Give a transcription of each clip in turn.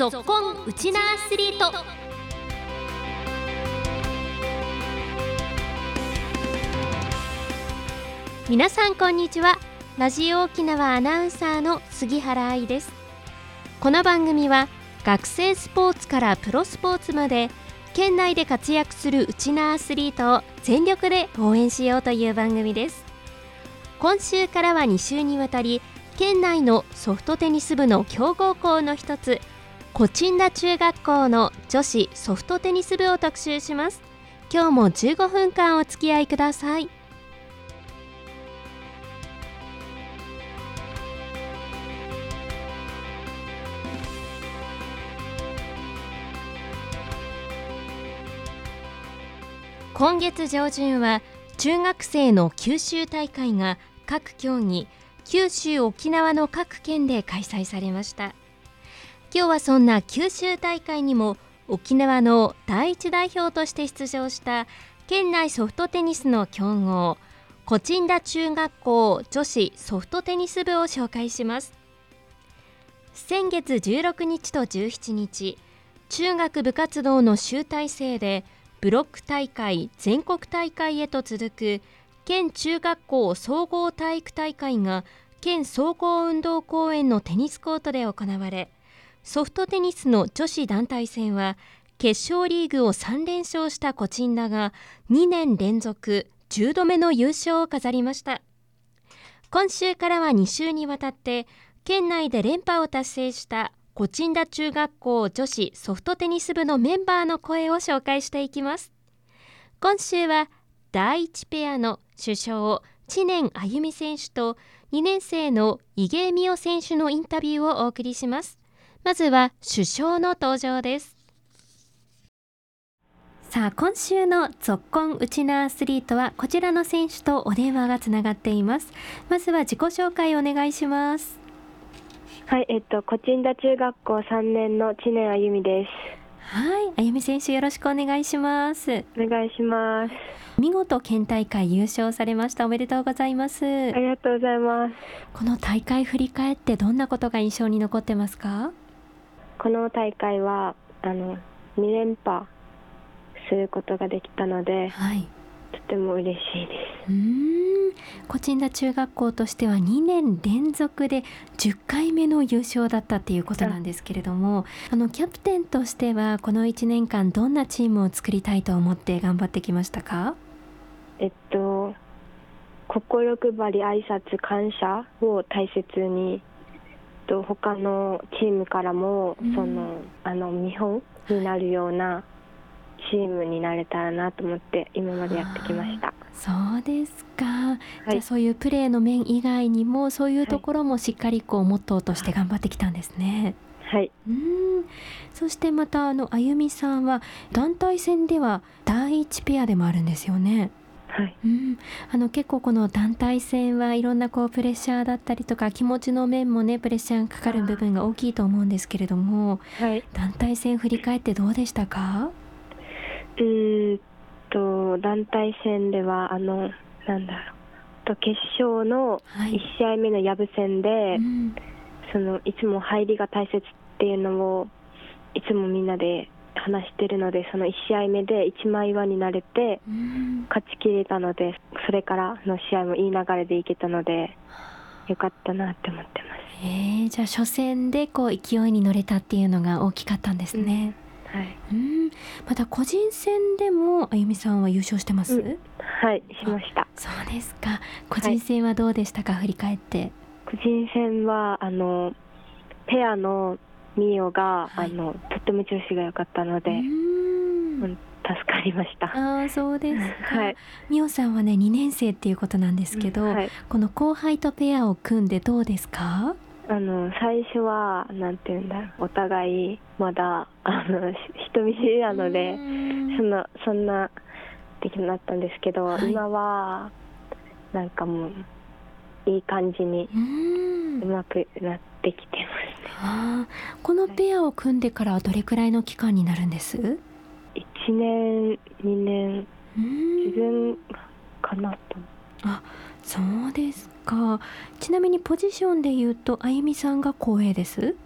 ぞっこんウチナアスリート。皆さんこんにちは。ラジオ沖縄アナウンサーの杉原愛です。この番組は学生スポーツからプロスポーツまで県内で活躍するウチナアスリートを全力で応援しようという番組です。今週からは2週にわたり県内のソフトテニス部の強豪校の一つコチンダ中学校の女子ソフトテニス部を特集します。今日も15分間お付き合いください。今月上旬は中学生の九州大会が各競技九州沖縄の各県で開催されました。今日はそんな九州大会にも沖縄の第一代表として出場した県内ソフトテニスの強豪コチンダ中学校女子ソフトテニス部を紹介します。先月16日と17日中学部活動の集大成でブロック大会全国大会へと続く県中学校総合体育大会が県総合運動公園のテニスコートで行われソフトテニスの女子団体戦は決勝リーグを3連勝したコチンダが2年連続10度目の優勝を飾りました。今週からは2週にわたって県内で連覇を達成したコチンダ中学校女子ソフトテニス部のメンバーの声を紹介していきます。今週は第1ペアの主将知念あゆみ選手と2年生の井芸美桜選手のインタビューをお送りします。まずは主将の登場です。さあ今週のぞっこんウチナアスリートはこちらの選手とお電話がつながっています。まずは自己紹介お願いします。はい、えっと、コチンダ中学校3年の知念あゆみです。はい、あゆみ選手よろしくお願いします。お願いします。見事県大会優勝されました。おめでとうございます。ありがとうございます。この大会振り返ってどんなことが印象に残ってますか？この大会は、あの、2連覇することができたので、はい。とても嬉しいでうーん。コチンダ中学校としては2年連続で10回目の優勝だったっていうことなんですけれどもあのキャプテンとしてはこの1年間どんなチームを作りたいと思って頑張ってきましたか？す。えっと、心配り、挨拶、感謝を大切に、と他のチームからも、うんその、あの、見本になるようなチームになれたらなと思って、今までやってきました。そうですか、はいじゃあそういうプレーの面以外にもそういうところもしっかりこうモットーとして頑張ってきたんですね。はい。うーんそしてまたあのあゆみさんは団体戦では第一ペアでもあるんですよね。はい。うん、あの結構この団体戦はいろんなこうプレッシャーだったりとか気持ちの面もねプレッシャーがかかる部分が大きいと思うんですけれどもはい。団体戦振り返ってどうでしたか？うーんと団体戦ではあのなんだろうと決勝のはい1試合目のヤブ戦で、うんそのいつも入りが大切っていうのをいつもみんなで話してるのでその1試合目で一枚岩になれてうん。勝ちきれたのでそれからの試合もいい流れでいけたのでよかったなって思ってます。えー、じゃあ初戦でこう勢いに乗れたっていうのが大きかったんですね。はい、うん、また個人戦でもあゆみさんは優勝してます、うん。はい、しました。そうですか。個人戦はどうでしたか、振り返って。個人戦はあのペアのミオが、はい。あのとっても調子が良かったので、うーん。うん助かりました。ああそうですか、はい、みおさんはね2年生っていうことなんですけど、はい、この後輩とペアを組んでどうですか？あの最初はなんていうんだろう。お互いまだあのし人見知りなので、そんなそんなできなったんですけど、はい。今はなんかもういい感じにうまくなってきてます。ね。このペアを組んでからはどれくらいの期間になるんです？う1年2年自分かなと。そうですか。ちなみにポジションで言うとあゆみさんが後衛です？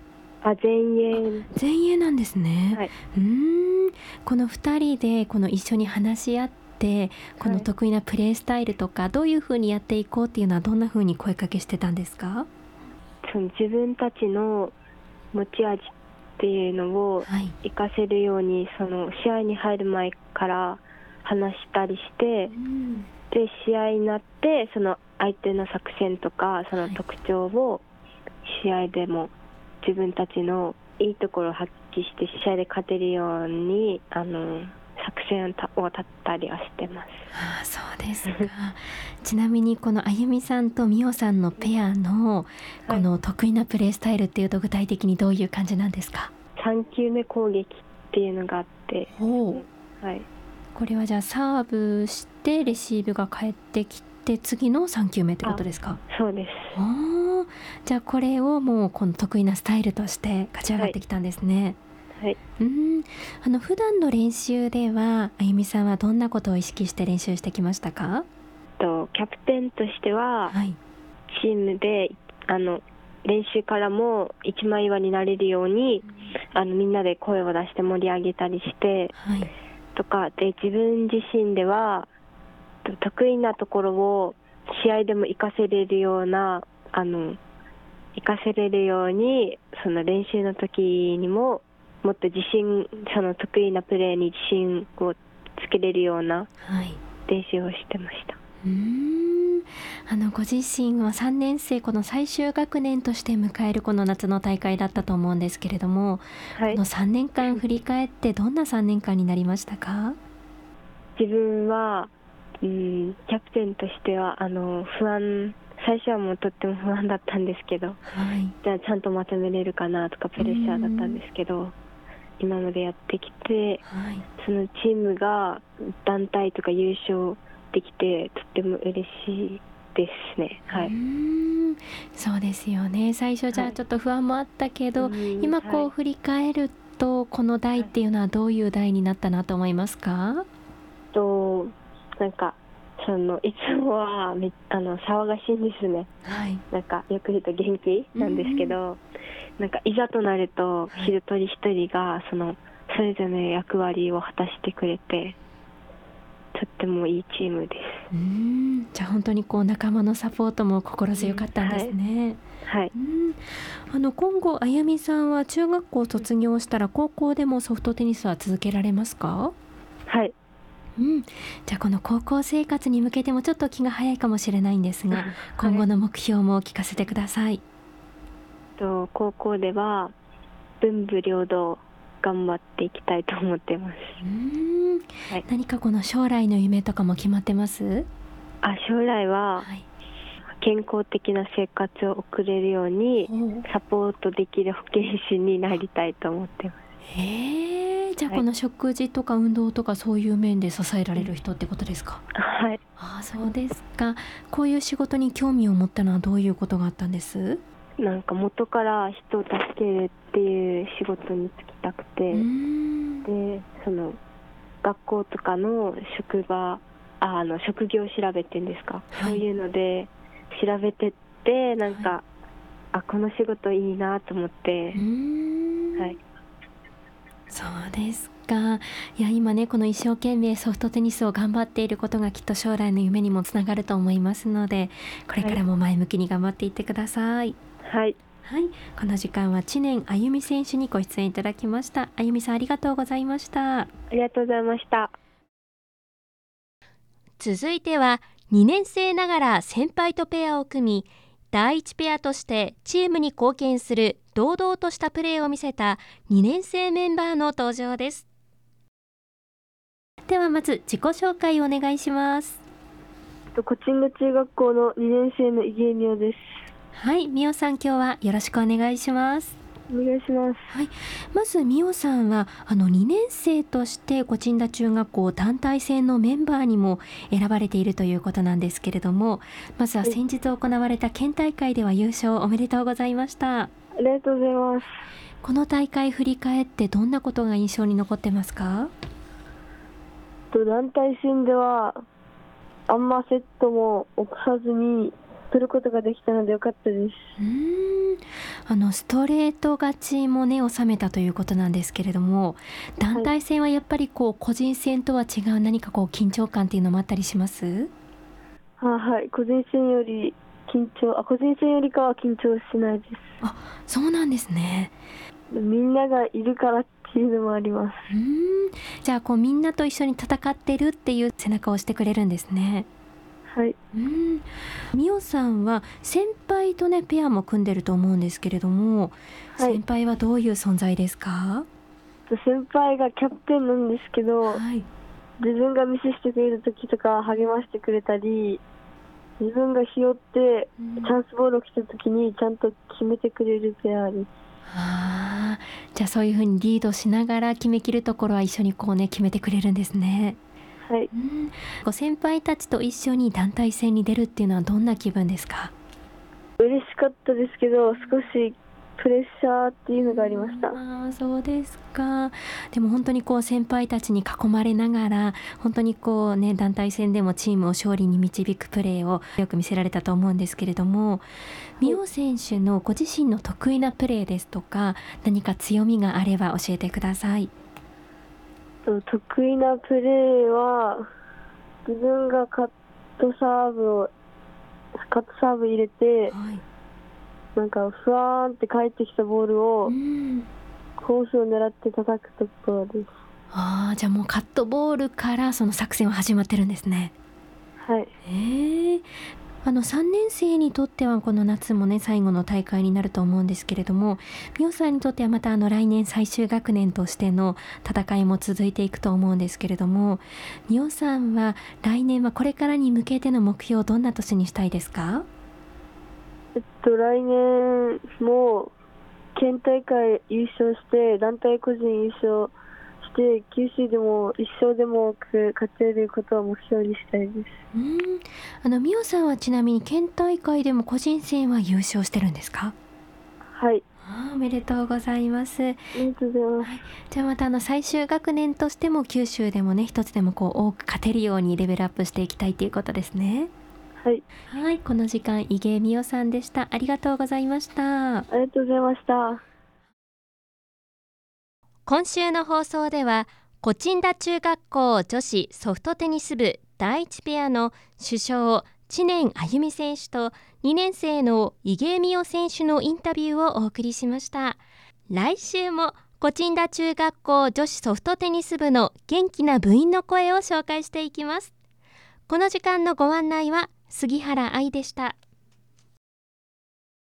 あ前衛。前衛なんですね、はい、うーん。この2人でこの一緒に話し合ってこの得意なプレースタイルとか、どういうふうにやっていこうっていうのはどんなふうに声かけしてたんですか？その自分たちの持ち味っていうのをはい。活かせるようにその試合に入る前から話したりしてうん。で試合になってその相手の作戦とかその特徴を試合でも自分たちのいいところを発揮して試合で勝てるようにあの作戦を立ったりはしてます。ああそうですか。ちなみにこのあゆみさんとみおさんのペアのこの得意なプレースタイルっていうと具体的にどういう感じなんですか？3球目攻撃っていうのがあって、おはい、これはじゃあサーブしてレシーブが返ってきて次の3球目ってことですか？そうです。おー。じゃあこれをもうこの得意なスタイルとして勝ち上がってきたんですね、はい、うん。あの普段の練習ではあゆみさんはどんなことを意識して練習してきましたか？とキャプテンとしてははい。チームであの練習からも一枚岩になれるようにあのみんなで声を出して盛り上げたりしてはい。とかで自分自身ではと得意なところを試合でも活かせれるようなあの活かせれるようにその練習の時にももっと自信その得意なプレーに自信をつけれるようなはい。練習をしてました。うーん。あのご自身は3年生この最終学年として迎えるこの夏の大会だったと思うんですけれども、はい。この3年間振り返ってどんな3年間になりましたか？自分は、うん、キャプテンとしてはあの不安最初はもうとっても不安だったんですけどはい。じゃあちゃんとまとめれるかなとかプレッシャーだったんですけど今までやってきてはい。そのチームが団体とか優勝できてとっても嬉しいですね。はういーん。そうですよね。最初じゃはい。あちょっと不安もあったけど、うん今こはいう振り返るとこの代っていうのはどういう代になったなと思いますか？となんかそのいつもはめあの騒がしいんですね。はい。なんかよく言うと元気なんですけど、なんかいざとなるとはい。一人一人がそのそれぞれの役割を果たしてくれてとってもいいチームでうーん。じゃあ本当にこう仲間のサポートも心強かったんですね、す。はい、うん。あの今後あゆみさんは中学校を卒業したら高校でもソフトテニスは続けられますか？はい、うん、じゃあこの高校生活に向けてもちょっと気が早いかもしれないんですが今後の目標も聞かせてください。と高校では文武両道頑張っていきたいと思ってます。うんはい何かこの将来の夢とかも決まってます？あ将来ははい。健康的な生活を送れるようにおサポートできる保健師になりたいと思ってます。へえじゃあはいこの食事とか運動とかそういう面で支えられる人ってことですか、はい、ああそうですか。こういう仕事に興味を持ったのはどういうことがあったんです？なんか元から人を助けるっていう仕事に就きたくて、うん。でその学校とかの職場ああの職業調べてんですか、はい。そういうので調べてってなんか、はあこの仕事いいなと思って。う、ん。はい、そうですか。いや今ねこの一生懸命ソフトテニスを頑張っていることがきっと将来の夢にもつながると思いますのでこれからも前向きに頑張っていってください。はい、はい、この時間は知念あゆみ選手にご出演いただきました。あゆみさんありがとうございました。ありがとうございました。続いては2年生ながら先輩とペアを組み第一ペアとしてチームに貢献する堂々としたプレーを見せた2年生メンバーの登場です。ではまず自己紹介をお願いします。コチング中学校の2年生の井上美桜です。はいみおさん今日はよろしくお願いしますお願いします。まずみおさんはあの2年生としてご鎮田中学校団体戦のメンバーにも選ばれているということなんですけれどもまずは先日行われた県大会では優勝おめでとうございましたありがとうございます。この大会振り返ってどんなことが印象に残ってますか？と団体戦ではあんまセットも起こさずに取ることができたのでよかったです。うーん。あのストレート勝ちもね収めたということなんですけれども団体戦はやっぱりこう個人戦とは違う何かこう緊張感っていうのもあったりします？あはい。個人戦より緊張あ個人戦よりかは緊張しないです。あそうなんですね。みんながいるからっていうのもあります。うん。じゃあこうみんなと一緒に戦ってるっていう背中を押してくれるんですねはい。うん。みおさんは先輩とねペアも組んでると思うんですけれども、はい。先輩はどういう存在ですか？先輩がキャプテンなんですけどはい。自分がミスしてくれる時とか励ましてくれたり自分が拾ってうん。チャンスボールを来た時にちゃんと決めてくれるペアです。あー。じゃあそういうふうにリードしながら決めきるところは一緒にこうね決めてくれるんですね。はい。うん、ご先輩たちと一緒に団体戦に出るっていうのはどんな気分ですか？嬉しかったですけど少しプレッシャーっていうのがありました。あーそうですか。でも本当にこう先輩たちに囲まれながら本当にこうね団体戦でもチームを勝利に導くプレーをよく見せられたと思うんですけれども美桜選手のご自身の得意なプレーですとか何か強みがあれば教えてください。と得意なプレーは自分がカットサーブをカットサーブ入れてはい。なんかふわーんって返ってきたボールをうん。コースを狙って叩くところです。ああじゃあもうカットボールからその作戦は始まってるんですね。はい。へえあの3年生にとってはこの夏もね最後の大会になると思うんですけれども美桜さんにとってはまたあの来年最終学年としての戦いも続いていくと思うんですけれども美桜さんは来年はこれからに向けての目標をどんな年にしたいですか？えっと来年も県大会優勝して団体個人優勝して九州でも一勝でも多く勝てることを目標にしたいです。うん。あの美桜さんはちなみに県大会でも個人戦は優勝してるんですか？はい。あーおめでとうございます。ありがとうございます。じゃあまたあの最終学年としても九州でもね一つでもこう多く勝てるようにレベルアップしていきたいということですね。はい。はい。この時間井芸美代さんでした。ありがとうございました。ありがとうございました今週の放送ではコチンダ中学校女子ソフトテニス部第一ペアの主将知念あゆみ選手と2年生の井芸美代選手のインタビューをお送りしました。来週もコチンダ中学校女子ソフトテニス部の元気な部員の声を紹介していきます。この時間のご案内は杉原愛でした。